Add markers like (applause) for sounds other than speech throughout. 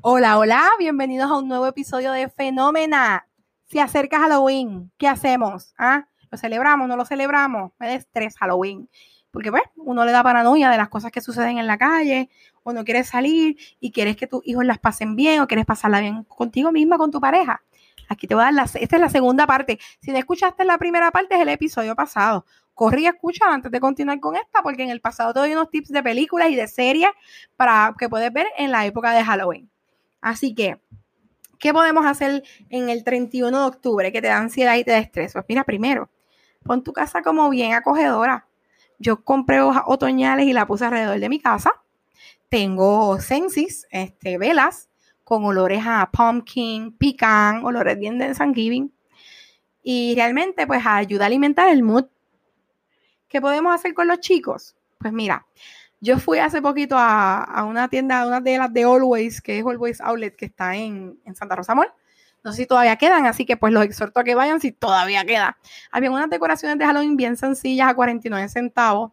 Hola, hola, bienvenidos a un nuevo episodio de Fenómena. Se acerca Halloween, ¿qué hacemos? ¿Ah? ¿Lo celebramos? ¿No lo celebramos? Me da estrés Halloween. Porque, pues, uno le da paranoia de las cosas que suceden en la calle, o no quieres salir y quieres que tus hijos las pasen bien, o quieres pasarla bien contigo misma, con tu pareja. Aquí te voy a dar la, esta es la segunda parte. Si no escuchaste la primera parte, es el episodio pasado. Corrí y escucha antes de continuar con esta, porque en el pasado te doy unos tips de películas y de series para que puedes ver en la época de Halloween. Así que, ¿qué podemos hacer en el 31 de octubre que te da ansiedad y te da estrés? Pues mira, primero, pon tu casa como bien acogedora. Yo compré hojas otoñales y la puse alrededor de mi casa. Tengo sensis, este, velas con olores a pumpkin, pecan, olores bien de Thanksgiving. Y realmente, pues ayuda a alimentar el mood. ¿Qué podemos hacer con los chicos? Pues mira, yo fui hace poquito a, una tienda, una de las de Always, que es Always Outlet, que está en, Santa Rosa Mall. No sé si todavía quedan, así que pues los exhorto a que vayan si todavía queda. Había unas decoraciones de Halloween bien sencillas a 49 centavos.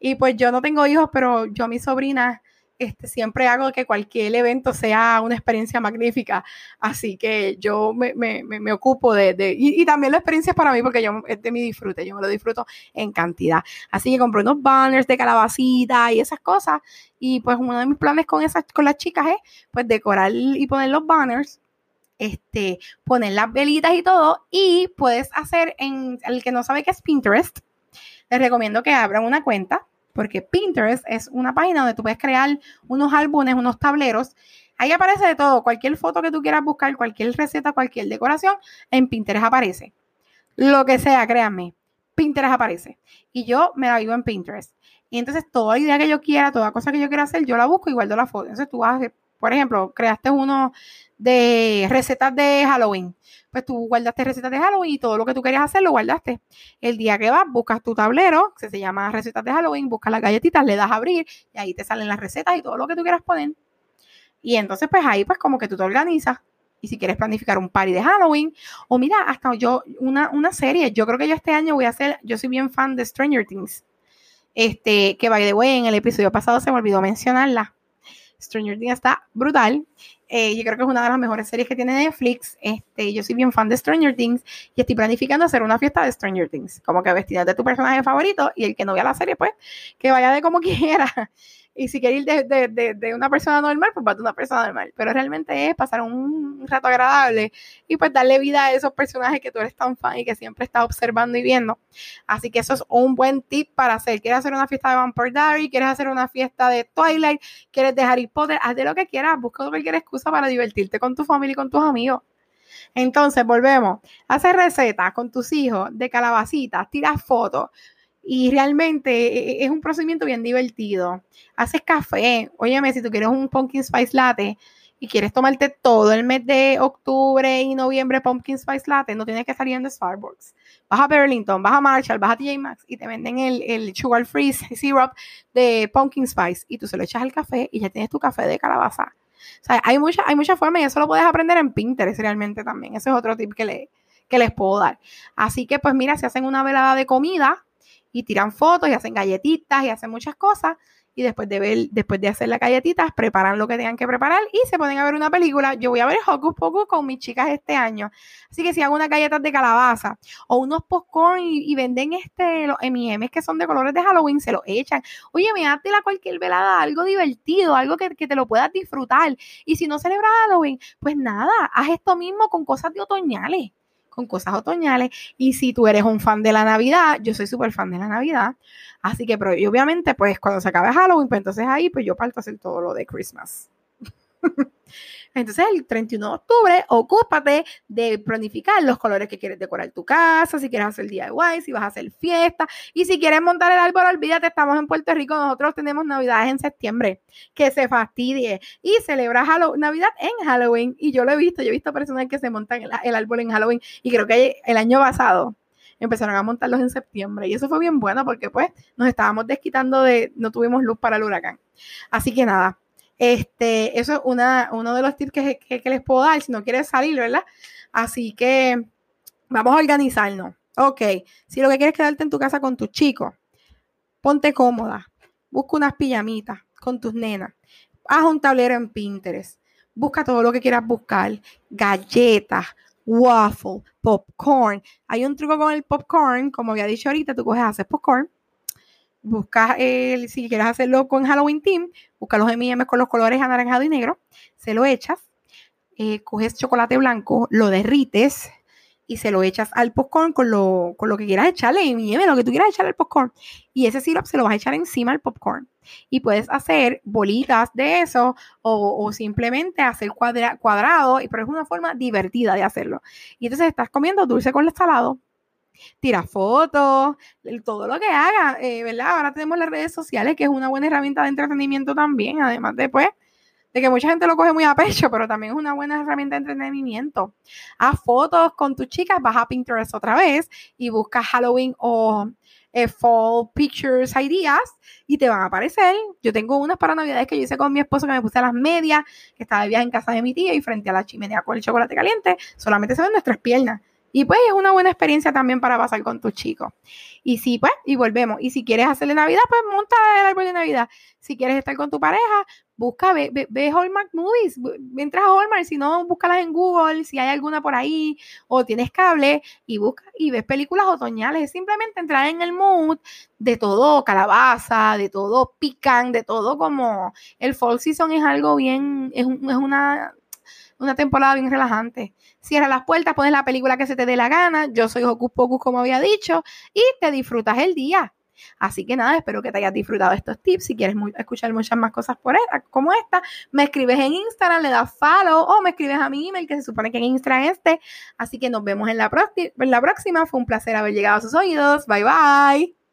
Y pues yo no tengo hijos, pero yo a mi sobrina este, siempre hago que cualquier evento sea una experiencia magnífica. Así que yo me, me, me ocupo de, de y, y, también la experiencia es para mí porque yo, es de mi disfrute, yo me lo disfruto en cantidad. Así que compré unos banners de calabacita y esas cosas. Y pues uno de mis planes con, esas, con las chicas es pues decorar y poner los banners este, poner las velitas y todo, y puedes hacer en el que no sabe qué es Pinterest, les recomiendo que abran una cuenta porque Pinterest es una página donde tú puedes crear unos álbumes, unos tableros. Ahí aparece de todo, cualquier foto que tú quieras buscar, cualquier receta, cualquier decoración, en Pinterest aparece. Lo que sea, créanme, Pinterest aparece. Y yo me la vivo en Pinterest. Y entonces toda idea que yo quiera, toda cosa que yo quiera hacer, yo la busco y guardo la foto. Entonces tú vas, por ejemplo, creaste uno de recetas de Halloween pues tú guardaste recetas de Halloween y todo lo que tú querías hacer lo guardaste. El día que vas, buscas tu tablero, que se llama recetas de Halloween, buscas las galletitas, le das a abrir y ahí te salen las recetas y todo lo que tú quieras poner. Y entonces, pues ahí, pues como que tú te organizas. Y si quieres planificar un party de Halloween, o mira, hasta yo, una, una serie, yo creo que yo este año voy a hacer, yo soy bien fan de Stranger Things. Este, que by the way, en el episodio pasado se me olvidó mencionarla. Stranger Things está brutal. Eh, yo creo que es una de las mejores series que tiene Netflix. Este, yo soy bien fan de Stranger Things y estoy planificando hacer una fiesta de Stranger Things, como que vestida de tu personaje favorito y el que no vea la serie, pues, que vaya de como (laughs) quiera. Y si quieres ir de, una persona normal, pues va de una persona normal. Pero realmente es pasar un rato agradable y pues darle vida a esos personajes que tú eres tan fan y que siempre estás observando y viendo. Así que eso es un buen tip para hacer. ¿Quieres hacer una fiesta de Vampire Diary? ¿Quieres hacer una fiesta de Twilight? ¿Quieres de Harry Potter? Haz de lo que quieras. Busca cualquier excusa para divertirte con tu familia y con tus amigos. Entonces, volvemos. Hacer recetas con tus hijos de calabacitas, tiras fotos, y realmente e, e, es un procedimiento bien divertido. Haces café, óyeme, si tú quieres un pumpkin spice latte y quieres tomarte todo el mes de octubre y noviembre pumpkin spice latte, no tienes que salir en Starbucks. Vas a Burlington, vas a Marshall, vas a TJ Maxx y te venden el, el sugar free (laughs) syrup de pumpkin spice y tú se lo echas al café y ya tienes tu café de calabaza. O sea, hay muchas hay mucha formas y eso lo puedes aprender en Pinterest realmente también. Ese es otro tip que, le, que les puedo dar. Así que pues mira, si hacen una velada de comida, y tiran fotos y hacen galletitas y hacen muchas cosas. Y después de, ver, después de hacer las galletitas, preparan lo que tengan que preparar y se ponen a ver una película. Yo voy a ver Hocus Pocus con mis chicas este año. Así que si hago unas galletas de calabaza o unos popcorn y, venden este, los M&M's que son de colores de Halloween, se los echan. Oye, me la cualquier velada, algo divertido, algo que, que te lo puedas disfrutar. Y si no celebras Halloween, pues nada, haz esto mismo con cosas de otoñales con cosas otoñales. Y si tú eres un fan de la Navidad, yo soy súper fan de la Navidad. Así que, pero obviamente, pues cuando se acabe Halloween, pues entonces ahí, pues yo parto a hacer todo lo de Christmas. Entonces, el 31 de octubre, ocúpate de planificar los colores que quieres decorar tu casa, si quieres hacer DIY, si vas a hacer fiesta, y si quieres montar el árbol, olvídate, estamos en Puerto Rico, nosotros tenemos Navidades en septiembre, que se fastidie, y celebra Navidad en Halloween, y yo lo he visto, yo he visto personas que se montan el, árbol en Halloween, y creo que el año pasado empezaron a montarlos en septiembre, y eso fue bien bueno porque pues nos estábamos desquitando de, no tuvimos luz para el huracán. Así que nada, este, eso es una, uno de los tips que, les puedo dar si no quieres salir, ¿verdad? Así que vamos a organizarnos. Ok, si lo que quieres es quedarte en tu casa con tus chicos, ponte cómoda, busca unas pijamitas con tus nenas, haz un tablero en Pinterest, busca todo lo que quieras buscar. Galletas, waffle, popcorn. Hay un truco con el popcorn, como había dicho ahorita, tú coges, haces popcorn, buscas, el, si quieres hacerlo con Halloween Team, busca los M&M con los colores anaranjado y negro, se lo echas, eh, coges chocolate blanco, lo derrites, y se lo echas al popcorn con lo, con lo que quieras echarle, y lo que tú quieras echarle al popcorn. Y ese syrup se lo vas a echar encima al popcorn. Y puedes hacer bolitas de eso o, simplemente hacer cuadra, cuadrado, pero es una forma divertida de hacerlo. Y entonces estás comiendo dulce con el salado, tira fotos, todo lo que haga, eh, ¿verdad? Ahora tenemos las redes sociales, que es una buena herramienta de entretenimiento también, además de, pues, de que mucha gente lo coge muy a pecho, pero también es una buena herramienta de entretenimiento. Haz fotos con tus chicas, vas a Pinterest otra vez y buscas Halloween o eh, Fall Pictures Ideas y te van a aparecer. Yo tengo unas para navidades que yo hice con mi esposo que me puse a las medias, que estaba de viaje en casa de mi tía y frente a la chimenea con el chocolate caliente, solamente se ven nuestras piernas. Y pues es una buena experiencia también para pasar con tus chicos. Y si, pues, y volvemos. Y si quieres hacerle Navidad, pues monta el árbol de Navidad. Si quieres estar con tu pareja, busca, ve, ve, Hallmark Movies, entras a Hallmark, si no, búscalas en Google, si hay alguna por ahí, o tienes cable, y busca y ves películas otoñales. Es simplemente entrar en el mood de todo calabaza, de todo pican, de todo como el fall season es algo bien, es, es una una temporada bien relajante. Cierra las puertas, pones la película que se te dé la gana. Yo soy Hocus Pocus, como había dicho, y te disfrutas el día. Así que nada, espero que te hayas disfrutado estos tips. Si quieres escuchar muchas más cosas por esta, como esta, me escribes en Instagram, le das follow o me escribes a mi email, que se supone que en Instagram este. Así que nos vemos en la, en la próxima. Fue un placer haber llegado a sus oídos. Bye bye.